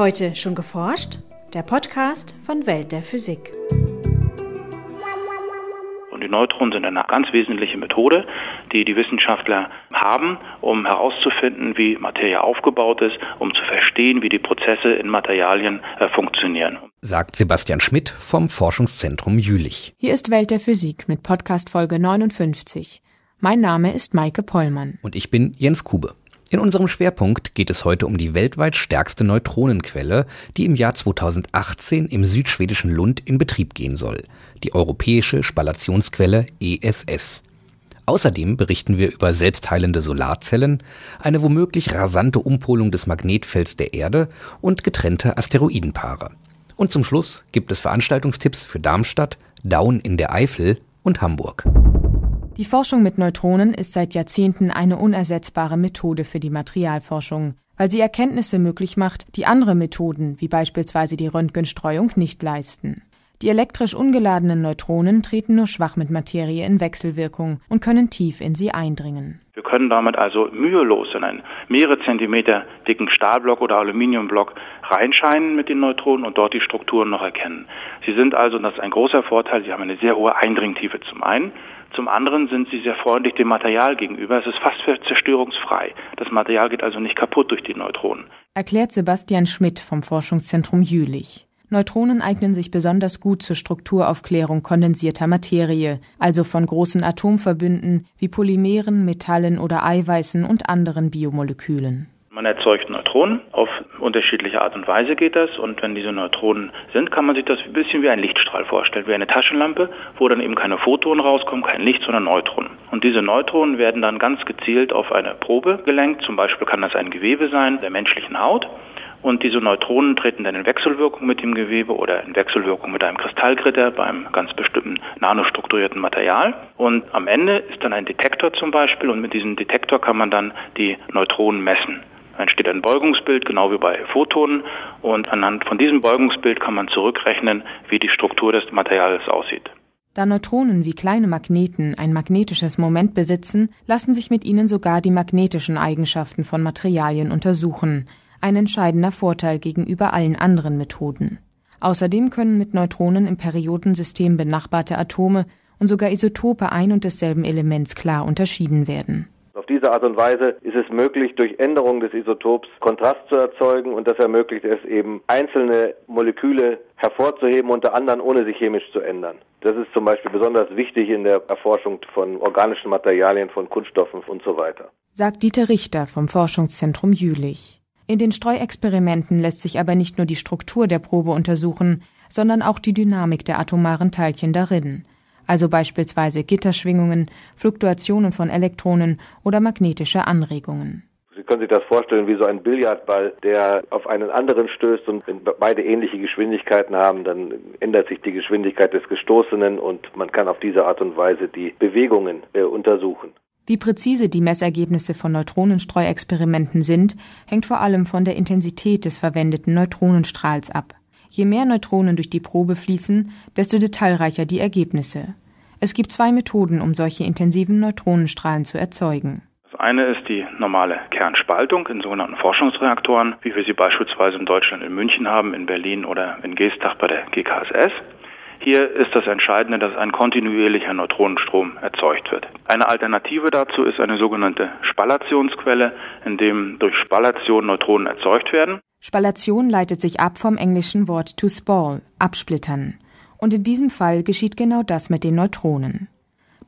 Heute schon geforscht? Der Podcast von Welt der Physik. Und die Neutronen sind eine ganz wesentliche Methode, die die Wissenschaftler haben, um herauszufinden, wie Materie aufgebaut ist, um zu verstehen, wie die Prozesse in Materialien äh, funktionieren. Sagt Sebastian Schmidt vom Forschungszentrum Jülich. Hier ist Welt der Physik mit Podcast Folge 59. Mein Name ist Maike Pollmann. Und ich bin Jens Kube. In unserem Schwerpunkt geht es heute um die weltweit stärkste Neutronenquelle, die im Jahr 2018 im südschwedischen Lund in Betrieb gehen soll, die europäische Spallationsquelle ESS. Außerdem berichten wir über selbstheilende Solarzellen, eine womöglich rasante Umpolung des Magnetfelds der Erde und getrennte Asteroidenpaare. Und zum Schluss gibt es Veranstaltungstipps für Darmstadt, Daun in der Eifel und Hamburg. Die Forschung mit Neutronen ist seit Jahrzehnten eine unersetzbare Methode für die Materialforschung, weil sie Erkenntnisse möglich macht, die andere Methoden, wie beispielsweise die Röntgenstreuung, nicht leisten. Die elektrisch ungeladenen Neutronen treten nur schwach mit Materie in Wechselwirkung und können tief in sie eindringen. Wir können damit also mühelos in einen mehrere Zentimeter dicken Stahlblock oder Aluminiumblock reinscheinen mit den Neutronen und dort die Strukturen noch erkennen. Sie sind also, und das ist ein großer Vorteil, sie haben eine sehr hohe Eindringtiefe zum einen. Zum anderen sind sie sehr freundlich dem Material gegenüber. Es ist fast zerstörungsfrei. Das Material geht also nicht kaputt durch die Neutronen. Erklärt Sebastian Schmidt vom Forschungszentrum Jülich. Neutronen eignen sich besonders gut zur Strukturaufklärung kondensierter Materie, also von großen Atomverbünden wie Polymeren, Metallen oder Eiweißen und anderen Biomolekülen. Man erzeugt Neutronen. Auf unterschiedliche Art und Weise geht das. Und wenn diese Neutronen sind, kann man sich das ein bisschen wie ein Lichtstrahl vorstellen, wie eine Taschenlampe, wo dann eben keine Photonen rauskommen, kein Licht, sondern Neutronen. Und diese Neutronen werden dann ganz gezielt auf eine Probe gelenkt. Zum Beispiel kann das ein Gewebe sein der menschlichen Haut. Und diese Neutronen treten dann in Wechselwirkung mit dem Gewebe oder in Wechselwirkung mit einem Kristallgitter bei einem ganz bestimmten nanostrukturierten Material. Und am Ende ist dann ein Detektor zum Beispiel und mit diesem Detektor kann man dann die Neutronen messen. Entsteht ein Beugungsbild, genau wie bei Photonen. Und anhand von diesem Beugungsbild kann man zurückrechnen, wie die Struktur des Materials aussieht. Da Neutronen wie kleine Magneten ein magnetisches Moment besitzen, lassen sich mit ihnen sogar die magnetischen Eigenschaften von Materialien untersuchen. Ein entscheidender Vorteil gegenüber allen anderen Methoden. Außerdem können mit Neutronen im Periodensystem benachbarte Atome und sogar Isotope ein und desselben Elements klar unterschieden werden diese Art und Weise ist es möglich, durch Änderung des Isotops Kontrast zu erzeugen und das ermöglicht es eben, einzelne Moleküle hervorzuheben, unter anderem ohne sich chemisch zu ändern. Das ist zum Beispiel besonders wichtig in der Erforschung von organischen Materialien, von Kunststoffen und so weiter. Sagt Dieter Richter vom Forschungszentrum Jülich. In den Streuexperimenten lässt sich aber nicht nur die Struktur der Probe untersuchen, sondern auch die Dynamik der atomaren Teilchen darin also beispielsweise Gitterschwingungen, Fluktuationen von Elektronen oder magnetische Anregungen. Sie können sich das vorstellen wie so ein Billardball, der auf einen anderen stößt und wenn beide ähnliche Geschwindigkeiten haben, dann ändert sich die Geschwindigkeit des Gestoßenen und man kann auf diese Art und Weise die Bewegungen äh, untersuchen. Wie präzise die Messergebnisse von Neutronenstreuexperimenten sind, hängt vor allem von der Intensität des verwendeten Neutronenstrahls ab. Je mehr Neutronen durch die Probe fließen, desto detailreicher die Ergebnisse. Es gibt zwei Methoden, um solche intensiven Neutronenstrahlen zu erzeugen. Das eine ist die normale Kernspaltung in sogenannten Forschungsreaktoren, wie wir sie beispielsweise in Deutschland in München haben, in Berlin oder in Geestach bei der GKSS. Hier ist das Entscheidende, dass ein kontinuierlicher Neutronenstrom erzeugt wird. Eine Alternative dazu ist eine sogenannte Spallationsquelle, in dem durch Spallation Neutronen erzeugt werden. Spallation leitet sich ab vom englischen Wort to spall, absplittern. Und in diesem Fall geschieht genau das mit den Neutronen.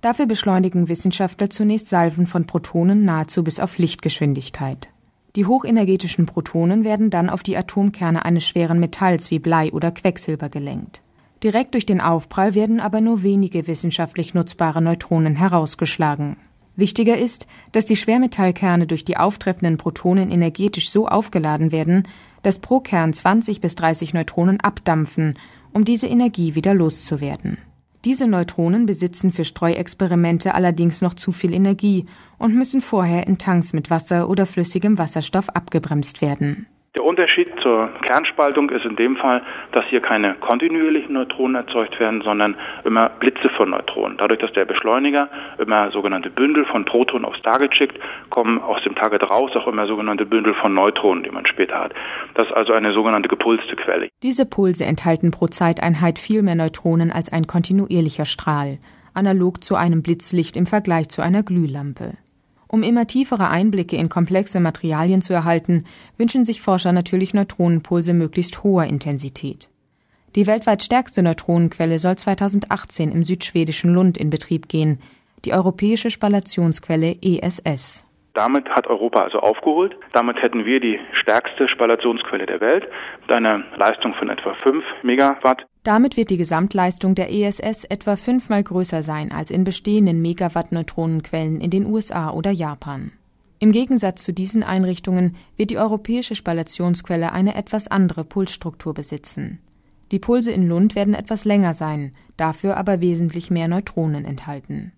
Dafür beschleunigen Wissenschaftler zunächst Salven von Protonen nahezu bis auf Lichtgeschwindigkeit. Die hochenergetischen Protonen werden dann auf die Atomkerne eines schweren Metalls wie Blei oder Quecksilber gelenkt. Direkt durch den Aufprall werden aber nur wenige wissenschaftlich nutzbare Neutronen herausgeschlagen. Wichtiger ist, dass die Schwermetallkerne durch die auftreffenden Protonen energetisch so aufgeladen werden, dass pro Kern 20 bis 30 Neutronen abdampfen, um diese Energie wieder loszuwerden. Diese Neutronen besitzen für Streuexperimente allerdings noch zu viel Energie und müssen vorher in Tanks mit Wasser oder flüssigem Wasserstoff abgebremst werden. Der Unterschied zur Kernspaltung ist in dem Fall, dass hier keine kontinuierlichen Neutronen erzeugt werden, sondern immer Blitze von Neutronen. Dadurch, dass der Beschleuniger immer sogenannte Bündel von Protonen aufs Target schickt, kommen aus dem Target raus auch immer sogenannte Bündel von Neutronen, die man später hat. Das ist also eine sogenannte gepulste Quelle. Diese Pulse enthalten pro Zeiteinheit viel mehr Neutronen als ein kontinuierlicher Strahl, analog zu einem Blitzlicht im Vergleich zu einer Glühlampe. Um immer tiefere Einblicke in komplexe Materialien zu erhalten, wünschen sich Forscher natürlich Neutronenpulse möglichst hoher Intensität. Die weltweit stärkste Neutronenquelle soll 2018 im südschwedischen Lund in Betrieb gehen, die europäische Spallationsquelle ESS. Damit hat Europa also aufgeholt. Damit hätten wir die stärkste Spallationsquelle der Welt mit einer Leistung von etwa 5 Megawatt. Damit wird die Gesamtleistung der ESS etwa fünfmal größer sein als in bestehenden Megawatt-Neutronenquellen in den USA oder Japan. Im Gegensatz zu diesen Einrichtungen wird die europäische Spallationsquelle eine etwas andere Pulsstruktur besitzen. Die Pulse in Lund werden etwas länger sein, dafür aber wesentlich mehr Neutronen enthalten.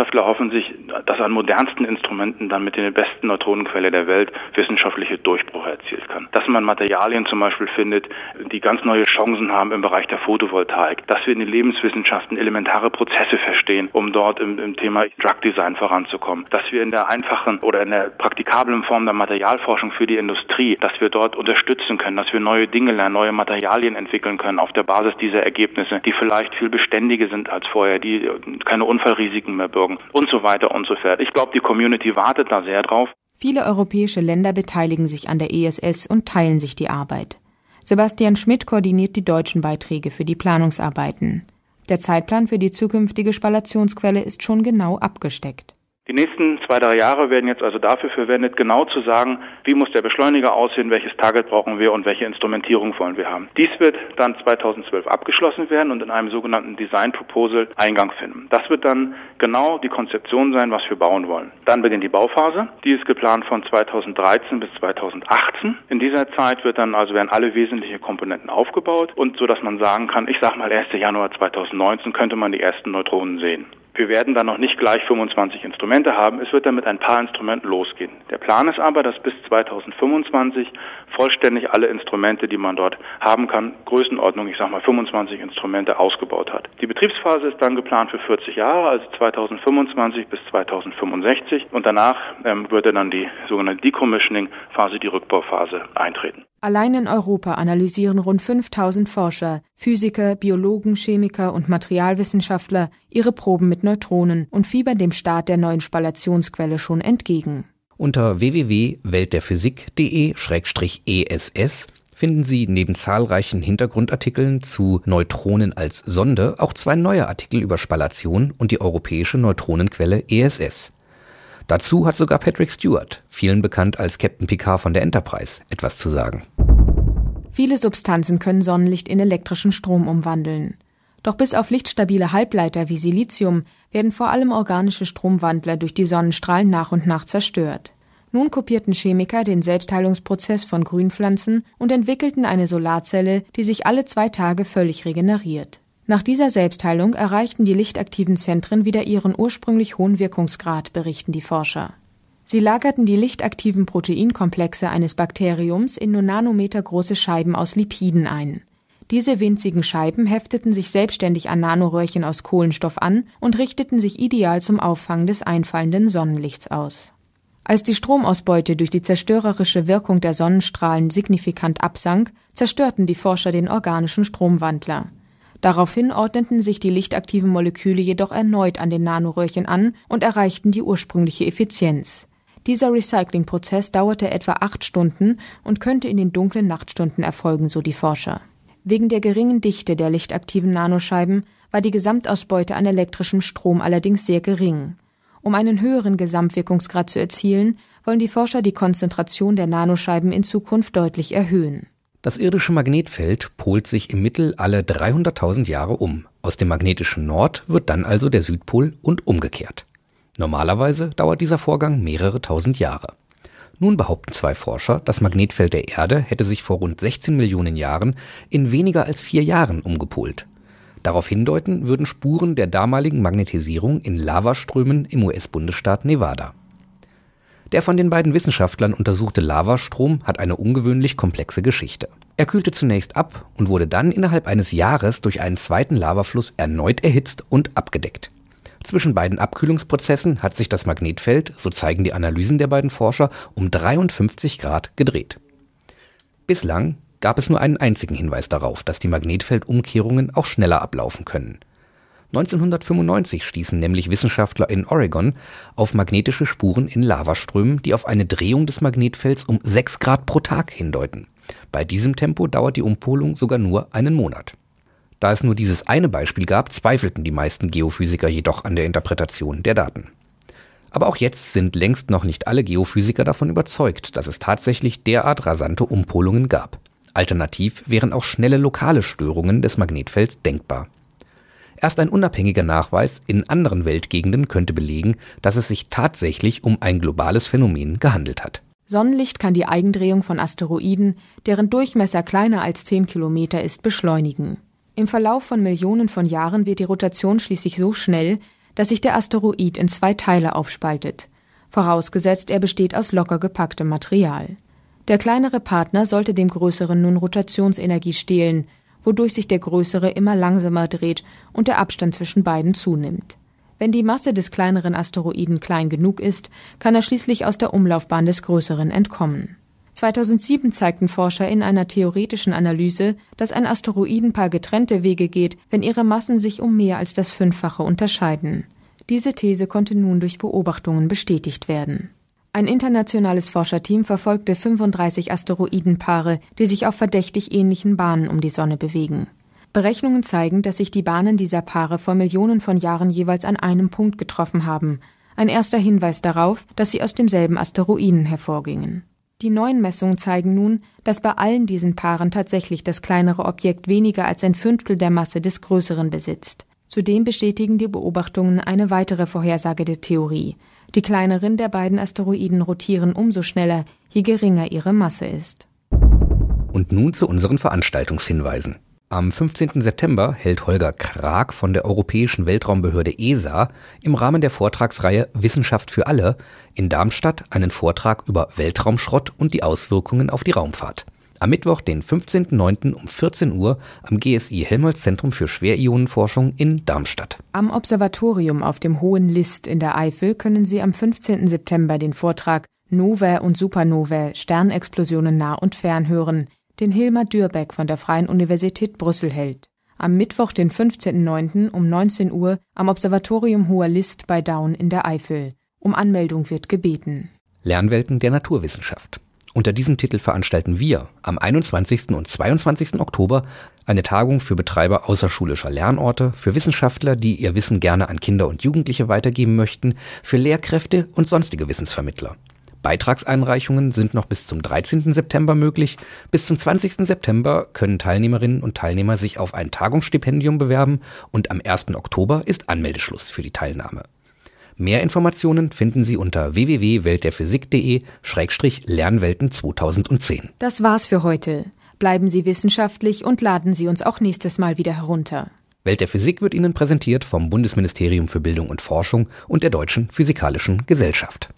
Wissenschaftler hoffen sich, dass an modernsten Instrumenten dann mit den besten Neutronenquelle der Welt wissenschaftliche Durchbrüche erzielt kann. Dass man Materialien zum Beispiel findet, die ganz neue Chancen haben im Bereich der Photovoltaik. Dass wir in den Lebenswissenschaften elementare Prozesse verstehen, um dort im, im Thema Drug Design voranzukommen. Dass wir in der einfachen oder in der praktikablen Form der Materialforschung für die Industrie, dass wir dort unterstützen können, dass wir neue Dinge lernen, neue Materialien entwickeln können auf der Basis dieser Ergebnisse, die vielleicht viel beständiger sind als vorher, die keine Unfallrisiken mehr bürgen und so weiter und so fort. Ich glaube, die Community wartet da sehr drauf. Viele europäische Länder beteiligen sich an der ESS und teilen sich die Arbeit. Sebastian Schmidt koordiniert die deutschen Beiträge für die Planungsarbeiten. Der Zeitplan für die zukünftige Spallationsquelle ist schon genau abgesteckt. Die nächsten zwei, drei Jahre werden jetzt also dafür verwendet, genau zu sagen, wie muss der Beschleuniger aussehen, welches Target brauchen wir und welche Instrumentierung wollen wir haben. Dies wird dann 2012 abgeschlossen werden und in einem sogenannten Design Proposal Eingang finden. Das wird dann genau die Konzeption sein, was wir bauen wollen. Dann beginnt die Bauphase. Die ist geplant von 2013 bis 2018. In dieser Zeit wird dann also werden alle wesentlichen Komponenten aufgebaut und so, dass man sagen kann, ich sag mal 1. Januar 2019 könnte man die ersten Neutronen sehen. Wir werden dann noch nicht gleich 25 Instrumente haben. Es wird dann mit ein paar Instrumenten losgehen. Der Plan ist aber, dass bis 2025 vollständig alle Instrumente, die man dort haben kann, Größenordnung, ich sage mal 25 Instrumente ausgebaut hat. Die Betriebsphase ist dann geplant für 40 Jahre, also 2025 bis 2065 und danach ähm, würde dann die sogenannte Decommissioning-Phase, die Rückbauphase eintreten. Allein in Europa analysieren rund 5000 Forscher, Physiker, Biologen, Chemiker und Materialwissenschaftler ihre Proben mit Neutronen und fiebern dem Start der neuen Spallationsquelle schon entgegen. Unter www.weltderphysik.de-ess finden Sie neben zahlreichen Hintergrundartikeln zu Neutronen als Sonde auch zwei neue Artikel über Spallation und die europäische Neutronenquelle ESS. Dazu hat sogar Patrick Stewart, vielen bekannt als Captain Picard von der Enterprise, etwas zu sagen. Viele Substanzen können Sonnenlicht in elektrischen Strom umwandeln. Doch bis auf lichtstabile Halbleiter wie Silizium werden vor allem organische Stromwandler durch die Sonnenstrahlen nach und nach zerstört. Nun kopierten Chemiker den Selbstheilungsprozess von Grünpflanzen und entwickelten eine Solarzelle, die sich alle zwei Tage völlig regeneriert. Nach dieser Selbstheilung erreichten die lichtaktiven Zentren wieder ihren ursprünglich hohen Wirkungsgrad, berichten die Forscher. Sie lagerten die lichtaktiven Proteinkomplexe eines Bakteriums in nur nanometergroße Scheiben aus Lipiden ein. Diese winzigen Scheiben hefteten sich selbstständig an Nanoröhrchen aus Kohlenstoff an und richteten sich ideal zum Auffangen des einfallenden Sonnenlichts aus. Als die Stromausbeute durch die zerstörerische Wirkung der Sonnenstrahlen signifikant absank, zerstörten die Forscher den organischen Stromwandler. Daraufhin ordneten sich die lichtaktiven Moleküle jedoch erneut an den Nanoröhrchen an und erreichten die ursprüngliche Effizienz. Dieser Recyclingprozess dauerte etwa acht Stunden und könnte in den dunklen Nachtstunden erfolgen, so die Forscher. Wegen der geringen Dichte der lichtaktiven Nanoscheiben war die Gesamtausbeute an elektrischem Strom allerdings sehr gering. Um einen höheren Gesamtwirkungsgrad zu erzielen, wollen die Forscher die Konzentration der Nanoscheiben in Zukunft deutlich erhöhen. Das irdische Magnetfeld polt sich im Mittel alle 300.000 Jahre um. Aus dem magnetischen Nord wird dann also der Südpol und umgekehrt. Normalerweise dauert dieser Vorgang mehrere tausend Jahre. Nun behaupten zwei Forscher, das Magnetfeld der Erde hätte sich vor rund 16 Millionen Jahren in weniger als vier Jahren umgepolt. Darauf hindeuten würden Spuren der damaligen Magnetisierung in Lavaströmen im US-Bundesstaat Nevada. Der von den beiden Wissenschaftlern untersuchte Lavastrom hat eine ungewöhnlich komplexe Geschichte. Er kühlte zunächst ab und wurde dann innerhalb eines Jahres durch einen zweiten Lavafluss erneut erhitzt und abgedeckt. Zwischen beiden Abkühlungsprozessen hat sich das Magnetfeld, so zeigen die Analysen der beiden Forscher, um 53 Grad gedreht. Bislang gab es nur einen einzigen Hinweis darauf, dass die Magnetfeldumkehrungen auch schneller ablaufen können. 1995 stießen nämlich Wissenschaftler in Oregon auf magnetische Spuren in Lavaströmen, die auf eine Drehung des Magnetfelds um 6 Grad pro Tag hindeuten. Bei diesem Tempo dauert die Umpolung sogar nur einen Monat. Da es nur dieses eine Beispiel gab, zweifelten die meisten Geophysiker jedoch an der Interpretation der Daten. Aber auch jetzt sind längst noch nicht alle Geophysiker davon überzeugt, dass es tatsächlich derart rasante Umpolungen gab. Alternativ wären auch schnelle lokale Störungen des Magnetfelds denkbar. Erst ein unabhängiger Nachweis in anderen Weltgegenden könnte belegen, dass es sich tatsächlich um ein globales Phänomen gehandelt hat. Sonnenlicht kann die Eigendrehung von Asteroiden, deren Durchmesser kleiner als 10 Kilometer ist, beschleunigen. Im Verlauf von Millionen von Jahren wird die Rotation schließlich so schnell, dass sich der Asteroid in zwei Teile aufspaltet, vorausgesetzt er besteht aus locker gepacktem Material. Der kleinere Partner sollte dem größeren nun Rotationsenergie stehlen, wodurch sich der größere immer langsamer dreht und der Abstand zwischen beiden zunimmt. Wenn die Masse des kleineren Asteroiden klein genug ist, kann er schließlich aus der Umlaufbahn des größeren entkommen. 2007 zeigten Forscher in einer theoretischen Analyse, dass ein Asteroidenpaar getrennte Wege geht, wenn ihre Massen sich um mehr als das Fünffache unterscheiden. Diese These konnte nun durch Beobachtungen bestätigt werden. Ein internationales Forscherteam verfolgte 35 Asteroidenpaare, die sich auf verdächtig ähnlichen Bahnen um die Sonne bewegen. Berechnungen zeigen, dass sich die Bahnen dieser Paare vor Millionen von Jahren jeweils an einem Punkt getroffen haben. Ein erster Hinweis darauf, dass sie aus demselben Asteroiden hervorgingen. Die neuen Messungen zeigen nun, dass bei allen diesen Paaren tatsächlich das kleinere Objekt weniger als ein Fünftel der Masse des größeren besitzt. Zudem bestätigen die Beobachtungen eine weitere Vorhersage der Theorie. Die kleineren der beiden Asteroiden rotieren umso schneller, je geringer ihre Masse ist. Und nun zu unseren Veranstaltungshinweisen. Am 15. September hält Holger Krag von der Europäischen Weltraumbehörde ESA im Rahmen der Vortragsreihe Wissenschaft für alle in Darmstadt einen Vortrag über Weltraumschrott und die Auswirkungen auf die Raumfahrt am Mittwoch, den 15.09. um 14 Uhr am GSI Helmholtz Zentrum für Schwerionenforschung in Darmstadt. Am Observatorium auf dem Hohen List in der Eifel können Sie am 15. September den Vortrag Nova und Supernova Sternexplosionen nah und fern hören, den Hilmar Dürbeck von der Freien Universität Brüssel hält. Am Mittwoch, den 15.09. um 19 Uhr am Observatorium Hoher List bei Daun in der Eifel. Um Anmeldung wird gebeten. Lernwelten der Naturwissenschaft. Unter diesem Titel veranstalten wir am 21. und 22. Oktober eine Tagung für Betreiber außerschulischer Lernorte, für Wissenschaftler, die ihr Wissen gerne an Kinder und Jugendliche weitergeben möchten, für Lehrkräfte und sonstige Wissensvermittler. Beitragseinreichungen sind noch bis zum 13. September möglich. Bis zum 20. September können Teilnehmerinnen und Teilnehmer sich auf ein Tagungsstipendium bewerben und am 1. Oktober ist Anmeldeschluss für die Teilnahme. Mehr Informationen finden Sie unter www.weltderphysik.de-lernwelten 2010. Das war's für heute. Bleiben Sie wissenschaftlich und laden Sie uns auch nächstes Mal wieder herunter. Welt der Physik wird Ihnen präsentiert vom Bundesministerium für Bildung und Forschung und der Deutschen Physikalischen Gesellschaft.